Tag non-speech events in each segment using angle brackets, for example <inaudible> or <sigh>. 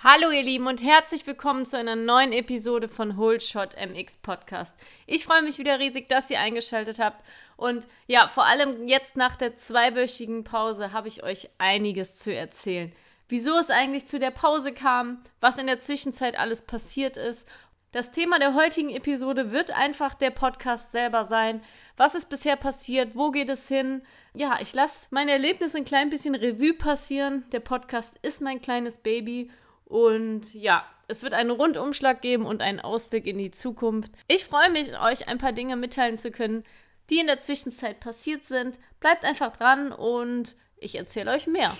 Hallo ihr Lieben und herzlich willkommen zu einer neuen Episode von Whole Shot MX Podcast. Ich freue mich wieder riesig, dass ihr eingeschaltet habt und ja, vor allem jetzt nach der zweiwöchigen Pause habe ich euch einiges zu erzählen. Wieso es eigentlich zu der Pause kam, was in der Zwischenzeit alles passiert ist. Das Thema der heutigen Episode wird einfach der Podcast selber sein. Was ist bisher passiert? Wo geht es hin? Ja, ich lasse meine Erlebnisse ein klein bisschen Revue passieren. Der Podcast ist mein kleines Baby und ja, es wird einen Rundumschlag geben und einen Ausblick in die Zukunft. Ich freue mich, euch ein paar Dinge mitteilen zu können, die in der Zwischenzeit passiert sind. Bleibt einfach dran und ich erzähle euch mehr.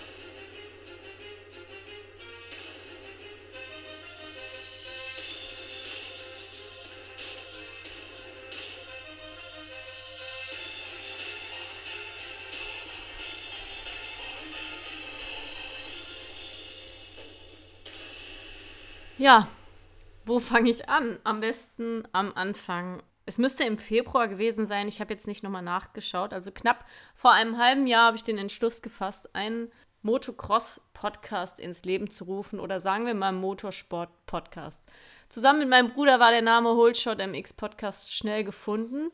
Ja, wo fange ich an? Am besten am Anfang. Es müsste im Februar gewesen sein. Ich habe jetzt nicht nochmal nachgeschaut. Also knapp vor einem halben Jahr habe ich den Entschluss gefasst, einen Motocross-Podcast ins Leben zu rufen oder sagen wir mal Motorsport-Podcast. Zusammen mit meinem Bruder war der Name Holshot MX Podcast schnell gefunden.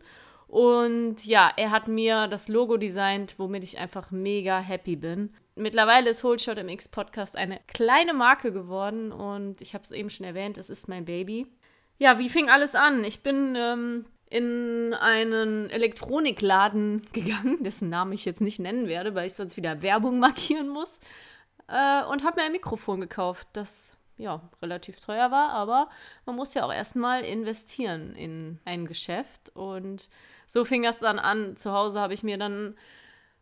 Und ja, er hat mir das Logo designt, womit ich einfach mega happy bin. Mittlerweile ist Holshot MX Podcast eine kleine Marke geworden und ich habe es eben schon erwähnt, es ist mein Baby. Ja, wie fing alles an? Ich bin ähm, in einen Elektronikladen <laughs> gegangen, dessen Namen ich jetzt nicht nennen werde, weil ich sonst wieder Werbung <laughs> markieren muss. Äh, und habe mir ein Mikrofon gekauft, das ja relativ teuer war, aber man muss ja auch erstmal investieren in ein Geschäft. Und so fing das dann an. Zu Hause habe ich mir dann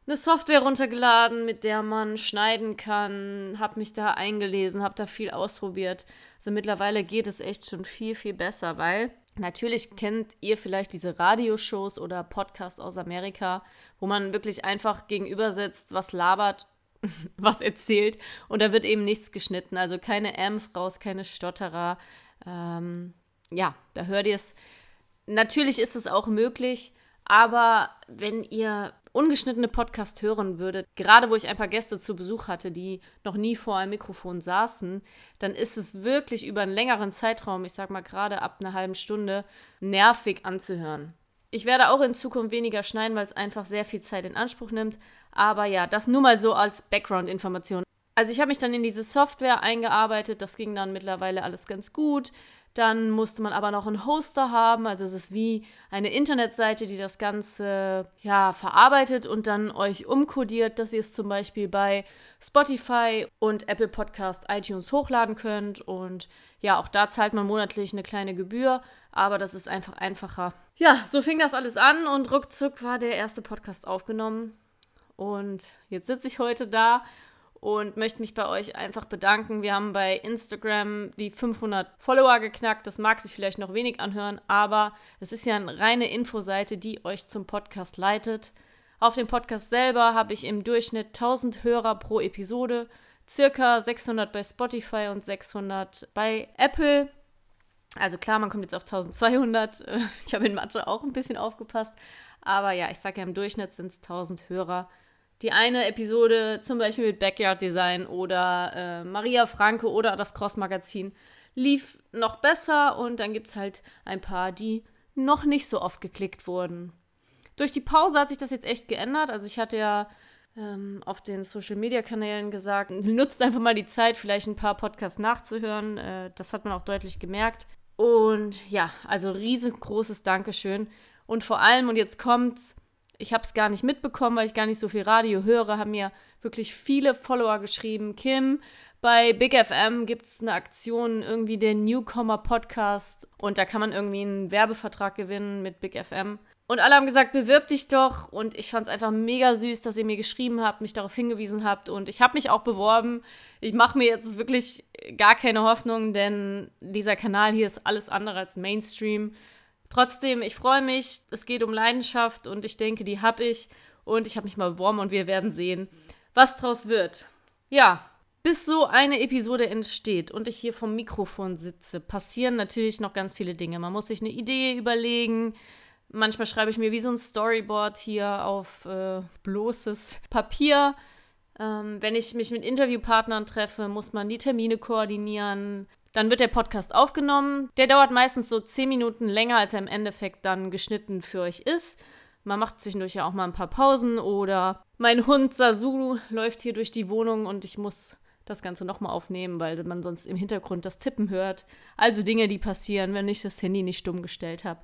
eine Software runtergeladen, mit der man schneiden kann, habe mich da eingelesen, habe da viel ausprobiert. Also mittlerweile geht es echt schon viel, viel besser, weil natürlich kennt ihr vielleicht diese Radioshows oder Podcasts aus Amerika, wo man wirklich einfach gegenüber sitzt, was labert, <laughs> was erzählt und da wird eben nichts geschnitten. Also keine Ms raus, keine Stotterer. Ähm, ja, da hört ihr es. Natürlich ist es auch möglich, aber wenn ihr ungeschnittene Podcast hören würdet, gerade wo ich ein paar Gäste zu Besuch hatte, die noch nie vor einem Mikrofon saßen, dann ist es wirklich über einen längeren Zeitraum, ich sag mal gerade ab einer halben Stunde, nervig anzuhören. Ich werde auch in Zukunft weniger schneiden, weil es einfach sehr viel Zeit in Anspruch nimmt. Aber ja, das nur mal so als Background-Information. Also ich habe mich dann in diese Software eingearbeitet, das ging dann mittlerweile alles ganz gut. Dann musste man aber noch einen Hoster haben. Also es ist wie eine Internetseite, die das Ganze ja, verarbeitet und dann euch umkodiert, dass ihr es zum Beispiel bei Spotify und Apple Podcast iTunes hochladen könnt. Und ja, auch da zahlt man monatlich eine kleine Gebühr, aber das ist einfach einfacher. Ja, so fing das alles an und ruckzuck war der erste Podcast aufgenommen. Und jetzt sitze ich heute da und möchte mich bei euch einfach bedanken. Wir haben bei Instagram die 500 Follower geknackt. Das mag sich vielleicht noch wenig anhören, aber es ist ja eine reine Infoseite, die euch zum Podcast leitet. Auf dem Podcast selber habe ich im Durchschnitt 1000 Hörer pro Episode, circa 600 bei Spotify und 600 bei Apple. Also klar, man kommt jetzt auf 1200. <laughs> Ich habe in Mathe auch ein bisschen aufgepasst. Aber ja, ich sage ja, im Durchschnitt sind es 1000 Hörer die eine Episode zum Beispiel mit Backyard Design oder äh, Maria Franke oder das Cross Magazin lief noch besser und dann gibt es halt ein paar, die noch nicht so oft geklickt wurden. Durch die Pause hat sich das jetzt echt geändert. Also ich hatte ja ähm, auf den Social-Media-Kanälen gesagt, nutzt einfach mal die Zeit, vielleicht ein paar Podcasts nachzuhören. Äh, das hat man auch deutlich gemerkt. Und ja, also riesengroßes Dankeschön. Und vor allem, und jetzt kommt's, ich habe es gar nicht mitbekommen, weil ich gar nicht so viel Radio höre, haben mir wirklich viele Follower geschrieben. Kim, bei Big FM gibt es eine Aktion, irgendwie der Newcomer Podcast. Und da kann man irgendwie einen Werbevertrag gewinnen mit Big FM. Und alle haben gesagt, bewirb dich doch. Und ich fand es einfach mega süß, dass ihr mir geschrieben habt, mich darauf hingewiesen habt. Und ich habe mich auch beworben. Ich mache mir jetzt wirklich gar keine Hoffnung, denn dieser Kanal hier ist alles andere als Mainstream. Trotzdem, ich freue mich. Es geht um Leidenschaft und ich denke, die habe ich. Und ich habe mich mal beworben und wir werden sehen, was draus wird. Ja, bis so eine Episode entsteht und ich hier vom Mikrofon sitze, passieren natürlich noch ganz viele Dinge. Man muss sich eine Idee überlegen. Manchmal schreibe ich mir wie so ein Storyboard hier auf äh, bloßes Papier. Ähm, wenn ich mich mit Interviewpartnern treffe, muss man die Termine koordinieren. Dann wird der Podcast aufgenommen. Der dauert meistens so zehn Minuten länger, als er im Endeffekt dann geschnitten für euch ist. Man macht zwischendurch ja auch mal ein paar Pausen oder mein Hund Sasu läuft hier durch die Wohnung und ich muss das Ganze nochmal aufnehmen, weil man sonst im Hintergrund das Tippen hört. Also Dinge, die passieren, wenn ich das Handy nicht stumm gestellt habe.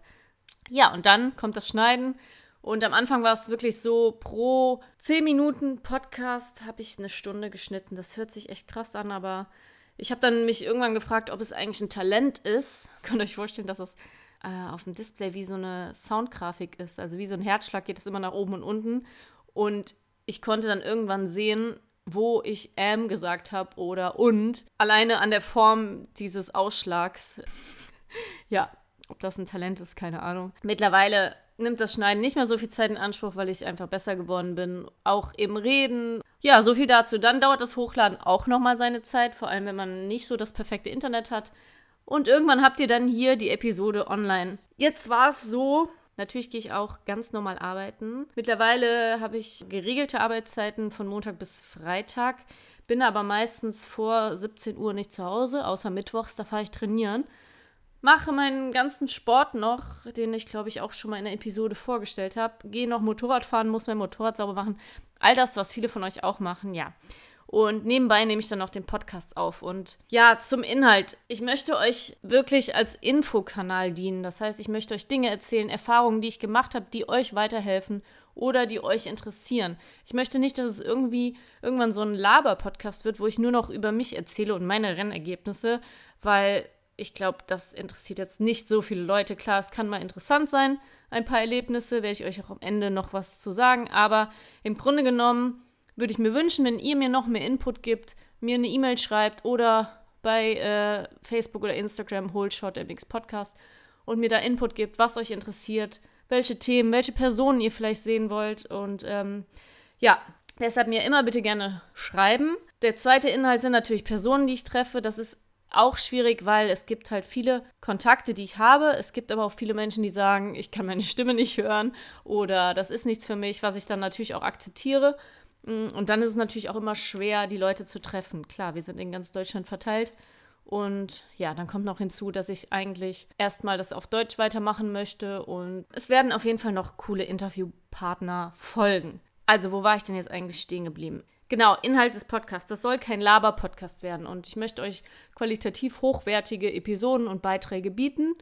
Ja, und dann kommt das Schneiden. Und am Anfang war es wirklich so, pro 10 Minuten Podcast habe ich eine Stunde geschnitten. Das hört sich echt krass an, aber ich habe dann mich irgendwann gefragt, ob es eigentlich ein Talent ist. <laughs> Könnt ihr euch vorstellen, dass es äh, auf dem Display wie so eine Soundgrafik ist. Also wie so ein Herzschlag geht es immer nach oben und unten. Und ich konnte dann irgendwann sehen, wo ich ähm gesagt habe oder und. Alleine an der Form dieses Ausschlags. <laughs> ja, ob das ein Talent ist, keine Ahnung. Mittlerweile nimmt das Schneiden nicht mehr so viel Zeit in Anspruch, weil ich einfach besser geworden bin. Auch im Reden. Ja, so viel dazu. Dann dauert das Hochladen auch nochmal seine Zeit, vor allem wenn man nicht so das perfekte Internet hat. Und irgendwann habt ihr dann hier die Episode online. Jetzt war es so, natürlich gehe ich auch ganz normal arbeiten. Mittlerweile habe ich geregelte Arbeitszeiten von Montag bis Freitag, bin aber meistens vor 17 Uhr nicht zu Hause, außer Mittwochs, da fahre ich trainieren mache meinen ganzen Sport noch, den ich glaube ich auch schon mal in der Episode vorgestellt habe. Gehe noch Motorrad fahren, muss mein Motorrad sauber machen. All das, was viele von euch auch machen, ja. Und nebenbei nehme ich dann noch den Podcast auf. Und ja, zum Inhalt. Ich möchte euch wirklich als Infokanal dienen. Das heißt, ich möchte euch Dinge erzählen, Erfahrungen, die ich gemacht habe, die euch weiterhelfen oder die euch interessieren. Ich möchte nicht, dass es irgendwie irgendwann so ein Laber-Podcast wird, wo ich nur noch über mich erzähle und meine Rennergebnisse, weil ich glaube, das interessiert jetzt nicht so viele Leute. Klar, es kann mal interessant sein, ein paar Erlebnisse, werde ich euch auch am Ende noch was zu sagen. Aber im Grunde genommen würde ich mir wünschen, wenn ihr mir noch mehr Input gibt, mir eine E-Mail schreibt oder bei äh, Facebook oder Instagram Holshot MX Podcast und mir da Input gibt, was euch interessiert, welche Themen, welche Personen ihr vielleicht sehen wollt. Und ähm, ja, deshalb mir immer bitte gerne schreiben. Der zweite Inhalt sind natürlich Personen, die ich treffe. Das ist auch schwierig, weil es gibt halt viele Kontakte, die ich habe. Es gibt aber auch viele Menschen, die sagen, ich kann meine Stimme nicht hören oder das ist nichts für mich, was ich dann natürlich auch akzeptiere. Mm, und dann ist es natürlich auch immer schwer, die Leute zu treffen. Klar, wir sind in ganz Deutschland verteilt. Und ja, dann kommt noch hinzu, dass ich eigentlich erstmal das auf Deutsch weitermachen möchte. Und es werden auf jeden Fall noch coole Interviewpartner folgen. Also, wo war ich denn jetzt eigentlich stehen geblieben? Genau, Inhalt des Podcasts. Das soll kein Laber-Podcast werden. Und ich möchte euch qualitativ hochwertige Episoden und Beiträge bieten.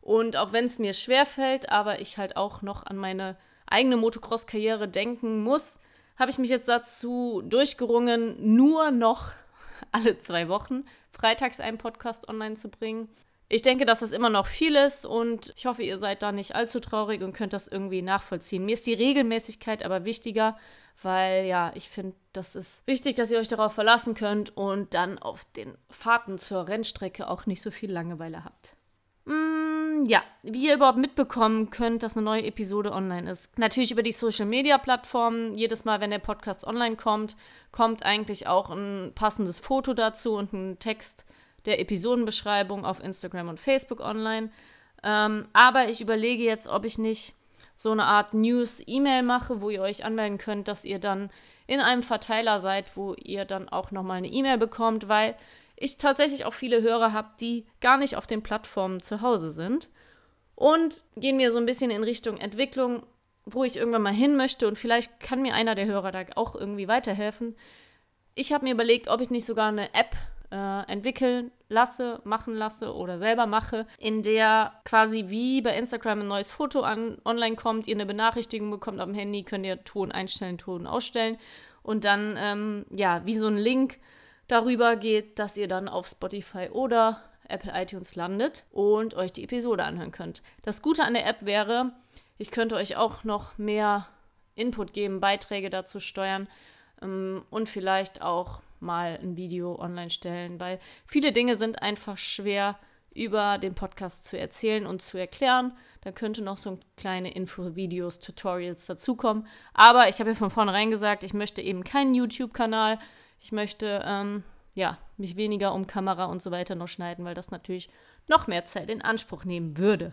Und auch wenn es mir schwerfällt, aber ich halt auch noch an meine eigene Motocross-Karriere denken muss, habe ich mich jetzt dazu durchgerungen, nur noch <laughs> alle zwei Wochen freitags einen Podcast online zu bringen. Ich denke, dass das immer noch viel ist und ich hoffe, ihr seid da nicht allzu traurig und könnt das irgendwie nachvollziehen. Mir ist die Regelmäßigkeit aber wichtiger, weil ja, ich finde, das ist wichtig, dass ihr euch darauf verlassen könnt und dann auf den Fahrten zur Rennstrecke auch nicht so viel Langeweile habt. Mm, ja, wie ihr überhaupt mitbekommen könnt, dass eine neue Episode online ist. Natürlich über die Social Media Plattformen. Jedes Mal, wenn der Podcast online kommt, kommt eigentlich auch ein passendes Foto dazu und ein Text der Episodenbeschreibung auf Instagram und Facebook online. Ähm, aber ich überlege jetzt, ob ich nicht so eine Art News-E-Mail mache, wo ihr euch anmelden könnt, dass ihr dann in einem Verteiler seid, wo ihr dann auch nochmal eine E-Mail bekommt, weil ich tatsächlich auch viele Hörer habe, die gar nicht auf den Plattformen zu Hause sind. Und gehen wir so ein bisschen in Richtung Entwicklung, wo ich irgendwann mal hin möchte und vielleicht kann mir einer der Hörer da auch irgendwie weiterhelfen. Ich habe mir überlegt, ob ich nicht sogar eine App äh, entwickeln lasse, machen lasse oder selber mache, in der quasi wie bei Instagram ein neues Foto an, online kommt, ihr eine Benachrichtigung bekommt dem Handy, könnt ihr Ton einstellen, Ton ausstellen und dann, ähm, ja, wie so ein Link darüber geht, dass ihr dann auf Spotify oder Apple iTunes landet und euch die Episode anhören könnt. Das Gute an der App wäre, ich könnte euch auch noch mehr Input geben, Beiträge dazu steuern ähm, und vielleicht auch mal ein Video online stellen, weil viele Dinge sind einfach schwer über den Podcast zu erzählen und zu erklären. Da könnte noch so kleine Info-Videos, Tutorials dazukommen. Aber ich habe ja von vornherein gesagt, ich möchte eben keinen YouTube-Kanal. Ich möchte ähm, ja, mich weniger um Kamera und so weiter noch schneiden, weil das natürlich noch mehr Zeit in Anspruch nehmen würde.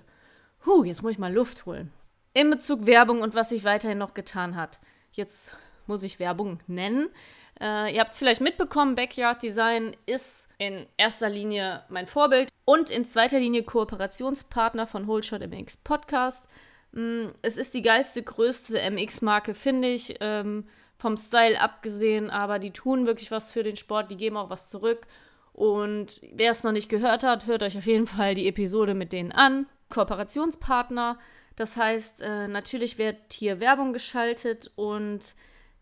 Huh, jetzt muss ich mal Luft holen. In Bezug Werbung und was sich weiterhin noch getan hat. Jetzt muss ich Werbung nennen. Äh, ihr habt es vielleicht mitbekommen, Backyard Design ist in erster Linie mein Vorbild und in zweiter Linie Kooperationspartner von Holeshot MX Podcast. Mm, es ist die geilste, größte MX-Marke, finde ich, ähm, vom Style abgesehen, aber die tun wirklich was für den Sport, die geben auch was zurück. Und wer es noch nicht gehört hat, hört euch auf jeden Fall die Episode mit denen an. Kooperationspartner, das heißt, äh, natürlich wird hier Werbung geschaltet und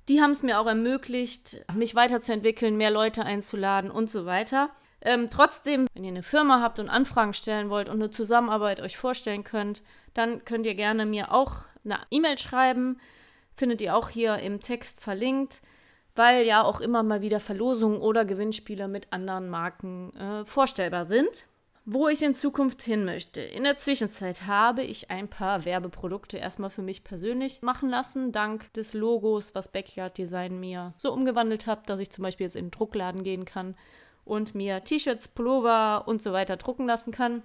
die haben es mir auch ermöglicht, mich weiterzuentwickeln, mehr Leute einzuladen und so weiter. Ähm, trotzdem, wenn ihr eine Firma habt und Anfragen stellen wollt und eine Zusammenarbeit euch vorstellen könnt, dann könnt ihr gerne mir auch eine E-Mail schreiben. Findet ihr auch hier im Text verlinkt, weil ja auch immer mal wieder Verlosungen oder Gewinnspiele mit anderen Marken äh, vorstellbar sind wo ich in Zukunft hin möchte. In der Zwischenzeit habe ich ein paar Werbeprodukte erstmal für mich persönlich machen lassen, dank des Logos, was Backyard Design mir so umgewandelt hat, dass ich zum Beispiel jetzt in den Druckladen gehen kann und mir T-Shirts, Pullover und so weiter drucken lassen kann.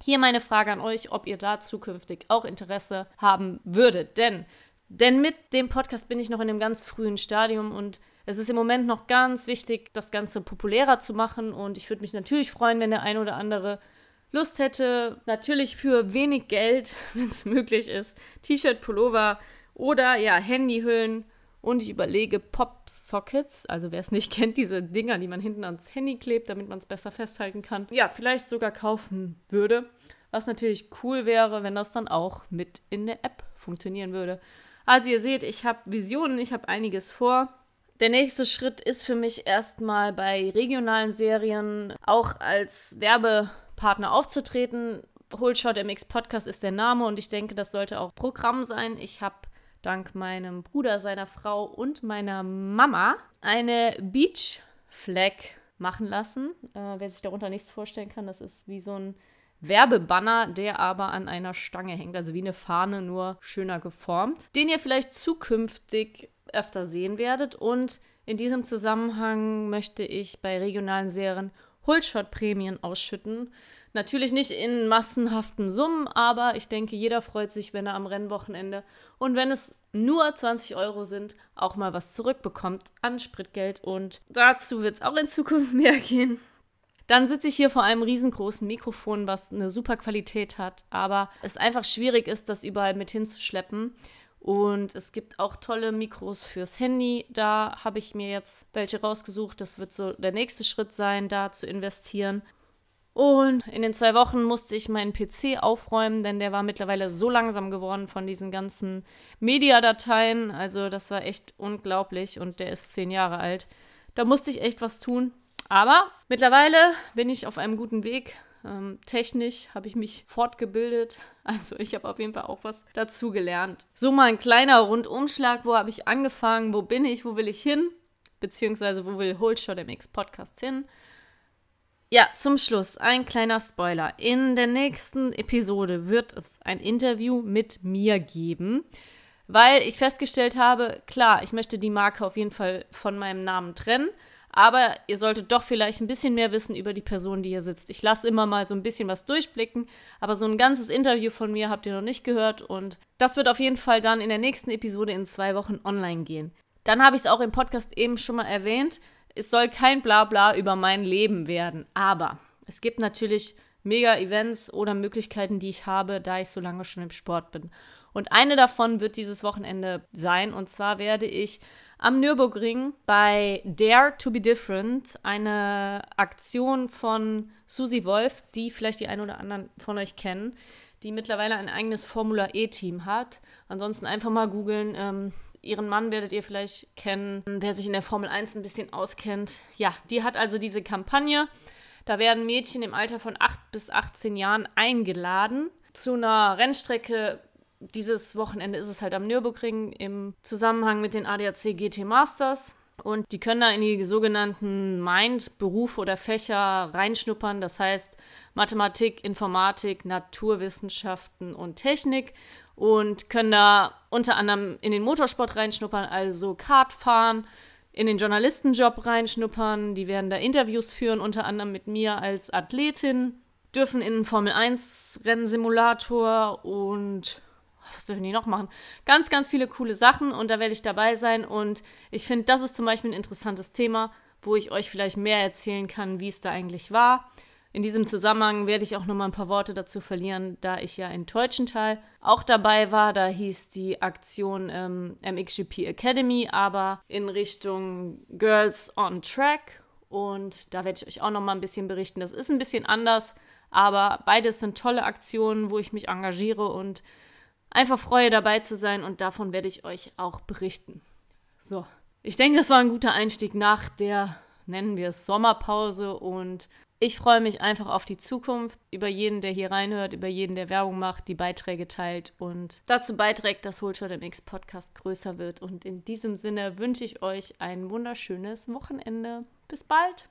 Hier meine Frage an euch, ob ihr da zukünftig auch Interesse haben würdet. Denn, denn mit dem Podcast bin ich noch in einem ganz frühen Stadium und es ist im Moment noch ganz wichtig, das Ganze populärer zu machen und ich würde mich natürlich freuen, wenn der ein oder andere Lust hätte, natürlich für wenig Geld, <laughs> wenn es möglich ist, T-Shirt, Pullover oder ja, Handyhüllen und ich überlege Pop-Sockets, also wer es nicht <laughs> kennt, diese Dinger, die man hinten ans Handy klebt, damit man es besser festhalten kann, ja, vielleicht sogar kaufen würde. Was natürlich cool wäre, wenn das dann auch mit in der App funktionieren würde. Also ihr seht, ich habe Visionen, ich habe einiges vor. Der nächste Schritt ist für mich erstmal bei regionalen Serien auch als Werbepartner aufzutreten. Holshot MX Podcast ist der Name und ich denke, das sollte auch Programm sein. Ich habe dank meinem Bruder, seiner Frau und meiner Mama eine Beach Flag machen lassen. Äh, wer sich darunter nichts vorstellen kann, das ist wie so ein Werbebanner, der aber an einer Stange hängt, also wie eine Fahne, nur schöner geformt, den ihr vielleicht zukünftig öfter sehen werdet. Und in diesem Zusammenhang möchte ich bei regionalen Serien Hullshot-Prämien ausschütten. Natürlich nicht in massenhaften Summen, aber ich denke, jeder freut sich, wenn er am Rennwochenende und wenn es nur 20 Euro sind, auch mal was zurückbekommt an Spritgeld. Und dazu wird es auch in Zukunft <laughs> mehr gehen. Dann sitze ich hier vor einem riesengroßen Mikrofon, was eine super Qualität hat, aber es einfach schwierig ist, das überall mit hinzuschleppen. Und es gibt auch tolle Mikros fürs Handy. Da habe ich mir jetzt welche rausgesucht. Das wird so der nächste Schritt sein, da zu investieren. Und in den zwei Wochen musste ich meinen PC aufräumen, denn der war mittlerweile so langsam geworden von diesen ganzen Mediadateien. Also das war echt unglaublich und der ist zehn Jahre alt. Da musste ich echt was tun. Aber mittlerweile bin ich auf einem guten Weg. Ähm, technisch habe ich mich fortgebildet. <laughs> Also ich habe auf jeden Fall auch was dazu gelernt. So mal ein kleiner Rundumschlag. Wo habe ich angefangen? Wo bin ich? Wo will ich hin? Beziehungsweise wo will Holshot MX Podcast hin? Ja, zum Schluss ein kleiner Spoiler. In der nächsten Episode wird es ein Interview mit mir geben, weil ich festgestellt habe, klar, ich möchte die Marke auf jeden Fall von meinem Namen trennen. Aber ihr solltet doch vielleicht ein bisschen mehr wissen über die Person, die hier sitzt. Ich lasse immer mal so ein bisschen was durchblicken, aber so ein ganzes Interview von mir habt ihr noch nicht gehört und das wird auf jeden Fall dann in der nächsten Episode in zwei Wochen online gehen. Dann habe ich es auch im Podcast eben schon mal erwähnt. Es soll kein Blabla über mein Leben werden, aber es gibt natürlich mega Events oder Möglichkeiten, die ich habe, da ich so lange schon im Sport bin. Und eine davon wird dieses Wochenende sein. Und zwar werde ich am Nürburgring bei Dare to be Different, eine Aktion von Susi Wolf, die vielleicht die einen oder anderen von euch kennen, die mittlerweile ein eigenes Formula E-Team hat. Ansonsten einfach mal googeln. Ähm, ihren Mann werdet ihr vielleicht kennen, der sich in der Formel 1 ein bisschen auskennt. Ja, die hat also diese Kampagne. Da werden Mädchen im Alter von 8 bis 18 Jahren eingeladen zu einer Rennstrecke dieses Wochenende ist es halt am Nürburgring im Zusammenhang mit den ADAC GT Masters. Und die können da in die sogenannten Mind-Berufe oder Fächer reinschnuppern. Das heißt Mathematik, Informatik, Naturwissenschaften und Technik. Und können da unter anderem in den Motorsport reinschnuppern, also Kart fahren, in den Journalistenjob reinschnuppern. Die werden da Interviews führen, unter anderem mit mir als Athletin. Dürfen in einen Formel 1 Rennsimulator und was dürfen die noch machen? Ganz, ganz viele coole Sachen und da werde ich dabei sein. Und ich finde, das ist zum Beispiel ein interessantes Thema, wo ich euch vielleicht mehr erzählen kann, wie es da eigentlich war. In diesem Zusammenhang werde ich auch noch mal ein paar Worte dazu verlieren, da ich ja in Teutschenthal auch dabei war. Da hieß die Aktion ähm, MXGP Academy, aber in Richtung Girls on Track. Und da werde ich euch auch noch mal ein bisschen berichten. Das ist ein bisschen anders, aber beides sind tolle Aktionen, wo ich mich engagiere und einfach freue, dabei zu sein. Und davon werde ich euch auch berichten. So, ich denke, das war ein guter Einstieg nach der, nennen wir es, Sommerpause. Und ich freue mich einfach auf die Zukunft, über jeden, der hier reinhört, über jeden, der Werbung macht, die Beiträge teilt und dazu beiträgt, dass Holshot MX Podcast größer wird. Und in diesem Sinne wünsche ich euch ein wunderschönes Wochenende. Bis bald!